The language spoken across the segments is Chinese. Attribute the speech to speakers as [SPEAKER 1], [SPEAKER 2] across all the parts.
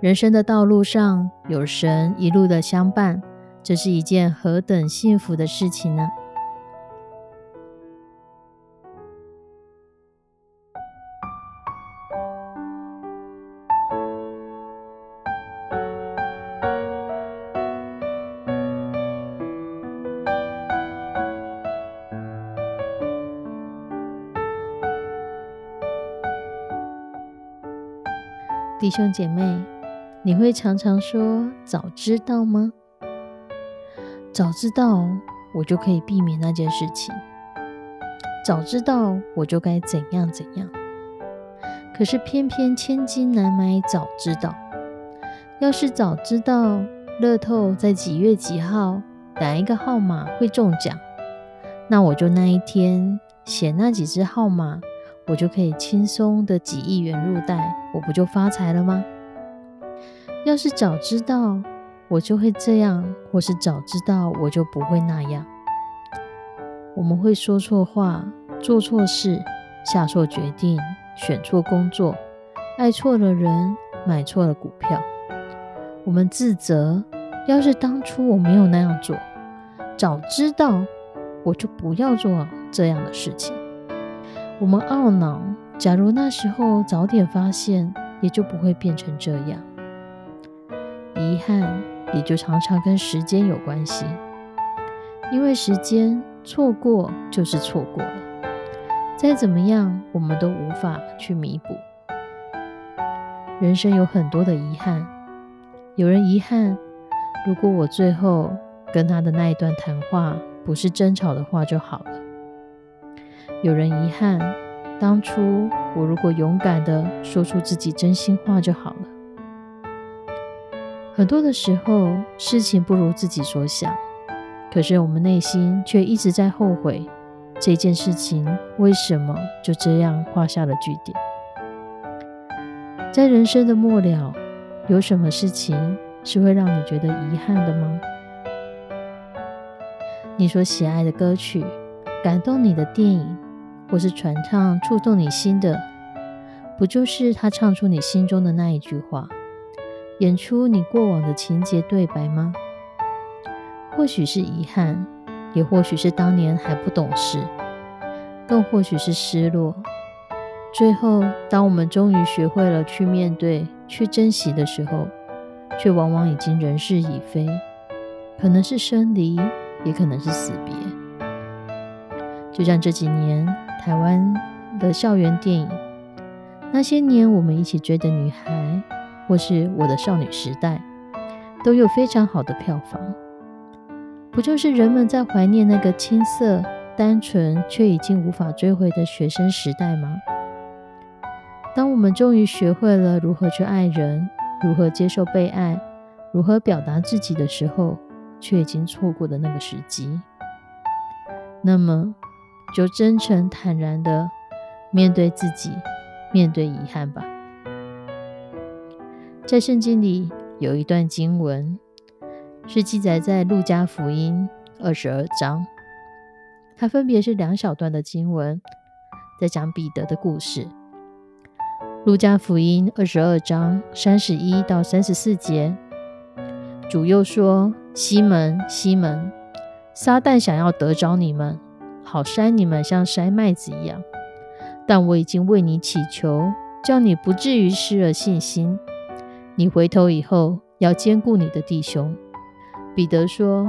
[SPEAKER 1] 人生的道路上有神一路的相伴，这是一件何等幸福的事情呢？弟兄姐妹。你会常常说“早知道吗？早知道我就可以避免那件事情。早知道我就该怎样怎样。可是偏偏千金难买早知道。要是早知道乐透在几月几号哪一个号码会中奖，那我就那一天写那几只号码，我就可以轻松的几亿元入袋，我不就发财了吗？要是早知道，我就会这样；或是早知道，我就不会那样。我们会说错话，做错事，下错决定，选错工作，爱错了人，买错了股票。我们自责，要是当初我没有那样做，早知道，我就不要做这样的事情。我们懊恼，假如那时候早点发现，也就不会变成这样。遗憾也就常常跟时间有关系，因为时间错过就是错过了，再怎么样我们都无法去弥补。人生有很多的遗憾，有人遗憾，如果我最后跟他的那一段谈话不是争吵的话就好了；有人遗憾，当初我如果勇敢的说出自己真心话就好了。很多的时候，事情不如自己所想，可是我们内心却一直在后悔这件事情为什么就这样画下了句点。在人生的末了，有什么事情是会让你觉得遗憾的吗？你所喜爱的歌曲、感动你的电影，或是传唱触动你心的，不就是他唱出你心中的那一句话？演出你过往的情节对白吗？或许是遗憾，也或许是当年还不懂事，更或许是失落。最后，当我们终于学会了去面对、去珍惜的时候，却往往已经人事已非，可能是生离，也可能是死别。就像这几年台湾的校园电影，那些年我们一起追的女孩。或是我的少女时代，都有非常好的票房，不就是人们在怀念那个青涩、单纯却已经无法追回的学生时代吗？当我们终于学会了如何去爱人，如何接受被爱，如何表达自己的时候，却已经错过的那个时机，那么就真诚坦然的面对自己，面对遗憾吧。在圣经里有一段经文，是记载在路加福音二十二章。它分别是两小段的经文，在讲彼得的故事。路加福音二十二章三十一到三十四节，主又说：“西门，西门，撒旦想要得着你们，好筛你们，像筛麦子一样。但我已经为你祈求，叫你不至于失了信心。”你回头以后要兼顾你的弟兄。彼得说：“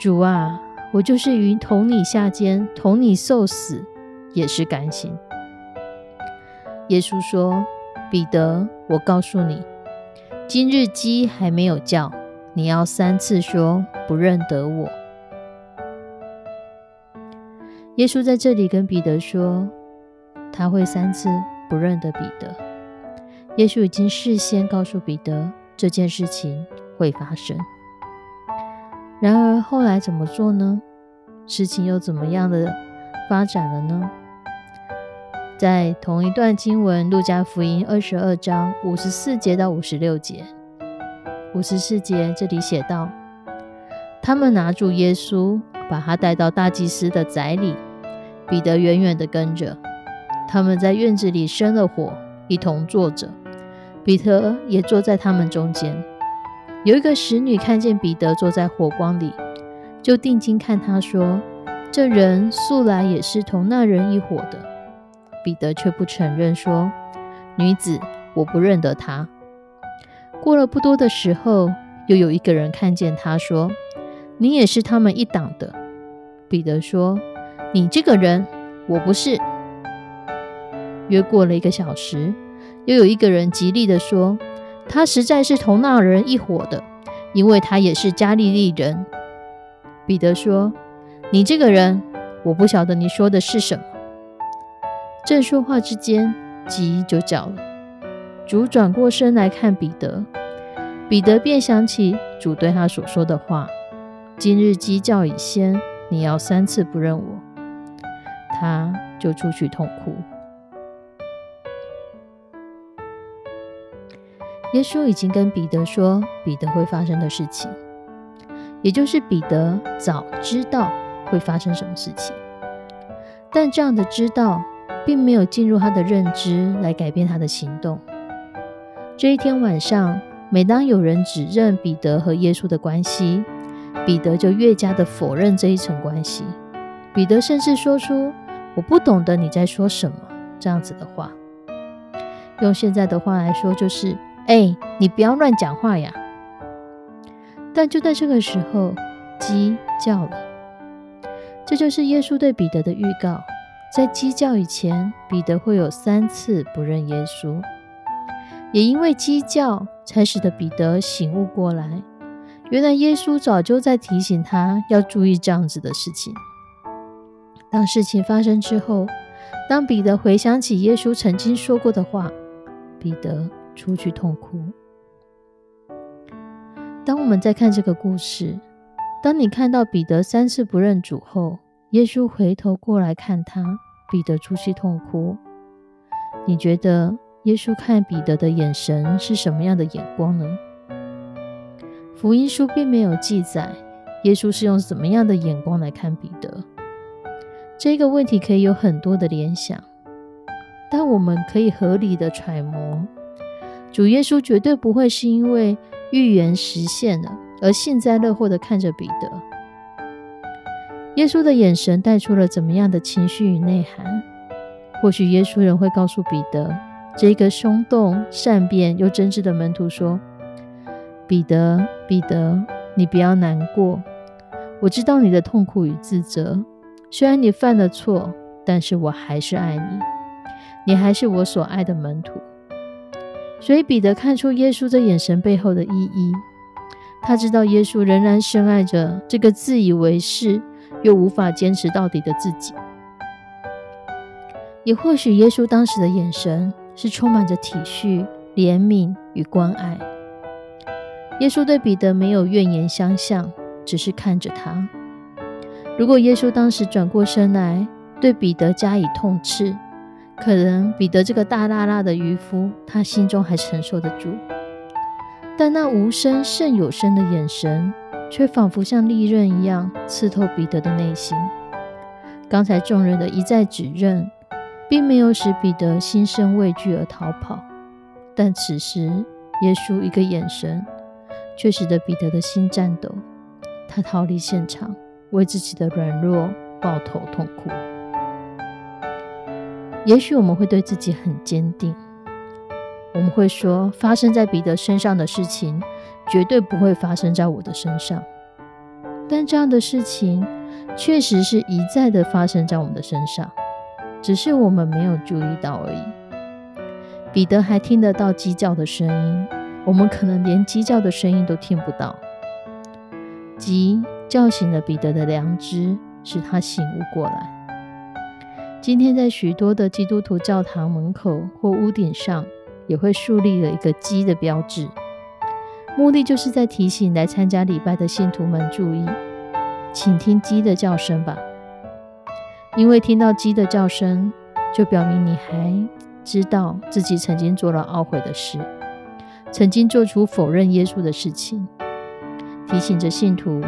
[SPEAKER 1] 主啊，我就是云同你下监，同你受死，也是甘心。”耶稣说：“彼得，我告诉你，今日鸡还没有叫，你要三次说不认得我。”耶稣在这里跟彼得说，他会三次不认得彼得。耶稣已经事先告诉彼得，这件事情会发生。然而后来怎么做呢？事情又怎么样的发展了呢？在同一段经文，《路加福音》二十二章五十四节到五十六节，五十四节这里写道：他们拿住耶稣，把他带到大祭司的宅里，彼得远远的跟着。他们在院子里生了火，一同坐着，彼得也坐在他们中间。有一个使女看见彼得坐在火光里，就定睛看他说：“这人素来也是同那人一伙的。”彼得却不承认，说：“女子，我不认得他。”过了不多的时候，又有一个人看见他，说：“你也是他们一党的。”彼得说：“你这个人，我不是。”约过了一个小时，又有一个人极力的说：“他实在是同那人一伙的，因为他也是加利利人。”彼得说：“你这个人，我不晓得你说的是什么。”正说话之间，鸡就叫了。主转过身来看彼得，彼得便想起主对他所说的话：“今日鸡叫已先，你要三次不认我。”他就出去痛哭。耶稣已经跟彼得说彼得会发生的事情，也就是彼得早知道会发生什么事情，但这样的知道。并没有进入他的认知来改变他的行动。这一天晚上，每当有人指认彼得和耶稣的关系，彼得就越加的否认这一层关系。彼得甚至说出“我不懂得你在说什么”这样子的话。用现在的话来说，就是“哎，你不要乱讲话呀！”但就在这个时候，鸡叫了。这就是耶稣对彼得的预告。在鸡叫以前，彼得会有三次不认耶稣，也因为鸡叫，才使得彼得醒悟过来，原来耶稣早就在提醒他要注意这样子的事情。当事情发生之后，当彼得回想起耶稣曾经说过的话，彼得出去痛哭。当我们在看这个故事，当你看到彼得三次不认主后，耶稣回头过来看他，彼得出去痛哭。你觉得耶稣看彼得的眼神是什么样的眼光呢？福音书并没有记载耶稣是用什么样的眼光来看彼得。这个问题可以有很多的联想，但我们可以合理的揣摩，主耶稣绝对不会是因为预言实现了而幸灾乐祸的看着彼得。耶稣的眼神带出了怎么样的情绪与内涵？或许耶稣人会告诉彼得，这个松动、善变又真挚的门徒说：“彼得，彼得，你不要难过。我知道你的痛苦与自责。虽然你犯了错，但是我还是爱你，你还是我所爱的门徒。”所以彼得看出耶稣这眼神背后的意义。他知道耶稣仍然深爱着这个自以为是。又无法坚持到底的自己，也或许耶稣当时的眼神是充满着体恤、怜悯与关爱。耶稣对彼得没有怨言相向，只是看着他。如果耶稣当时转过身来对彼得加以痛斥，可能彼得这个大拉拉的渔夫，他心中还承受得住。但那无声胜有声的眼神。却仿佛像利刃一样刺透彼得的内心。刚才众人的一再指认，并没有使彼得心生畏惧而逃跑，但此时耶稣一个眼神，却使得彼得的心颤抖。他逃离现场，为自己的软弱抱头痛哭。也许我们会对自己很坚定，我们会说，发生在彼得身上的事情。绝对不会发生在我的身上，但这样的事情确实是一再的发生在我们的身上，只是我们没有注意到而已。彼得还听得到鸡叫的声音，我们可能连鸡叫的声音都听不到。鸡叫醒了彼得的良知，使他醒悟过来。今天在许多的基督徒教堂门口或屋顶上，也会树立了一个鸡的标志。目的就是在提醒来参加礼拜的信徒们注意，请听鸡的叫声吧，因为听到鸡的叫声，就表明你还知道自己曾经做了懊悔的事，曾经做出否认耶稣的事情，提醒着信徒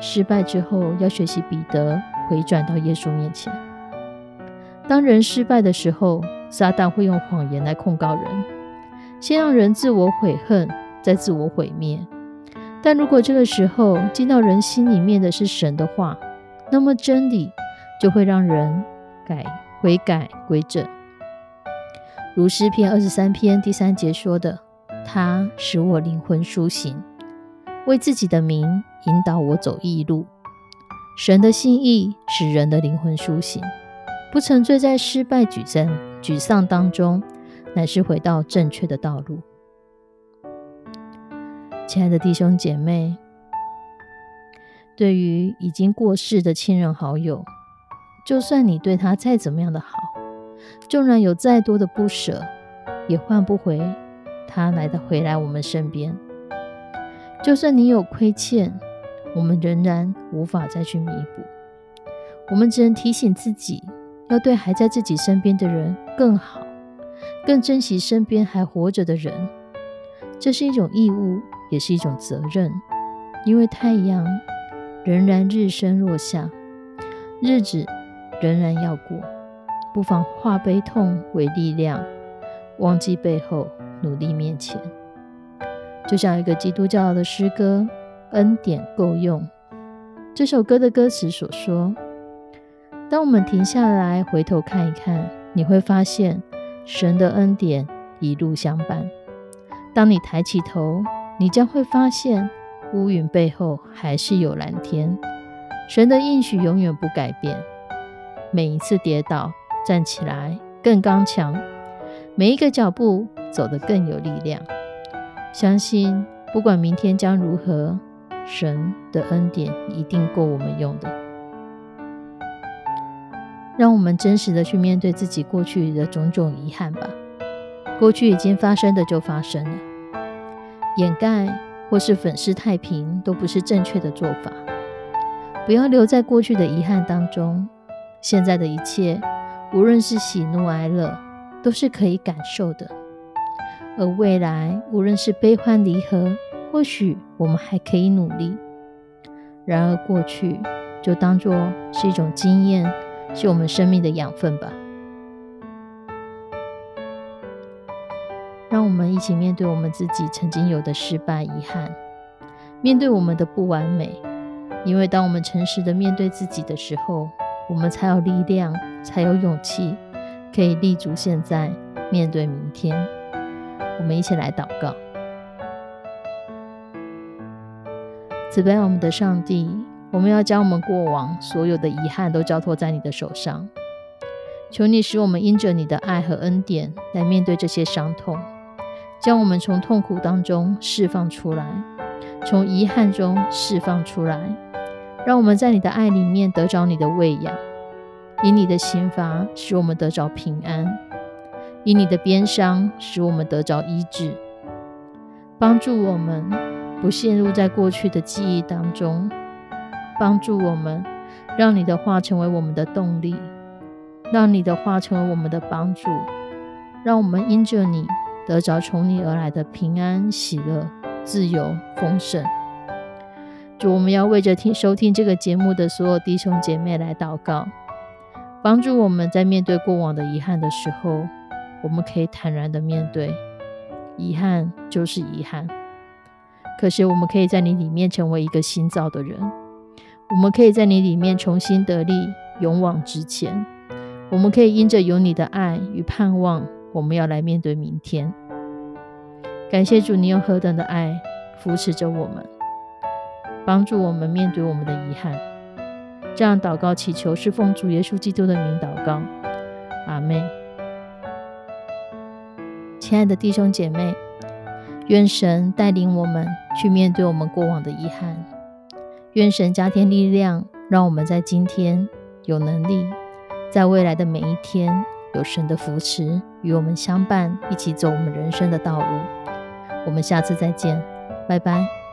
[SPEAKER 1] 失败之后要学习彼得回转到耶稣面前。当人失败的时候，撒旦会用谎言来控告人，先让人自我悔恨。再自我毁灭，但如果这个时候进到人心里面的是神的话，那么真理就会让人改悔改归正。如诗篇二十三篇第三节说的：“他使我灵魂苏醒，为自己的名引导我走义路。”神的心意使人的灵魂苏醒，不沉醉在失败、沮丧、沮丧当中，乃是回到正确的道路。亲爱的弟兄姐妹，对于已经过世的亲人好友，就算你对他再怎么样的好，纵然有再多的不舍，也换不回他来的回来我们身边。就算你有亏欠，我们仍然无法再去弥补。我们只能提醒自己，要对还在自己身边的人更好，更珍惜身边还活着的人。这是一种义务。也是一种责任，因为太阳仍然日升落下，日子仍然要过，不妨化悲痛为力量，忘记背后，努力面前。就像一个基督教的诗歌《恩典够用》这首歌的歌词所说：“当我们停下来回头看一看，你会发现神的恩典一路相伴。当你抬起头。”你将会发现，乌云背后还是有蓝天。神的应许永远不改变。每一次跌倒，站起来更刚强；每一个脚步走得更有力量。相信，不管明天将如何，神的恩典一定够我们用的。让我们真实的去面对自己过去的种种遗憾吧。过去已经发生的就发生了。掩盖或是粉饰太平都不是正确的做法。不要留在过去的遗憾当中。现在的一切，无论是喜怒哀乐，都是可以感受的。而未来，无论是悲欢离合，或许我们还可以努力。然而，过去就当作是一种经验，是我们生命的养分吧。让我们一起面对我们自己曾经有的失败、遗憾，面对我们的不完美。因为当我们诚实的面对自己的时候，我们才有力量，才有勇气，可以立足现在，面对明天。我们一起来祷告：慈悲我们的上帝，我们要将我们过往所有的遗憾都交托在你的手上，求你使我们因着你的爱和恩典来面对这些伤痛。将我们从痛苦当中释放出来，从遗憾中释放出来，让我们在你的爱里面得着你的喂养，以你的刑罚使我们得着平安，以你的鞭伤使我们得着医治，帮助我们不陷入在过去的记忆当中，帮助我们让你的话成为我们的动力，让你的话成为我们的帮助，让我们因着你。得着从你而来的平安、喜乐、自由、丰盛。主，我们要为着听收听这个节目的所有弟兄姐妹来祷告，帮助我们在面对过往的遗憾的时候，我们可以坦然的面对。遗憾就是遗憾，可是我们可以在你里面成为一个新造的人。我们可以在你里面重新得力，勇往直前。我们可以因着有你的爱与盼望。我们要来面对明天。感谢主，你用何等的爱扶持着我们，帮助我们面对我们的遗憾。这样祷告祈求，是奉主耶稣基督的名祷告。阿妹，亲爱的弟兄姐妹，愿神带领我们去面对我们过往的遗憾。愿神加添力量，让我们在今天有能力，在未来的每一天。有神的扶持，与我们相伴，一起走我们人生的道路。我们下次再见。拜拜。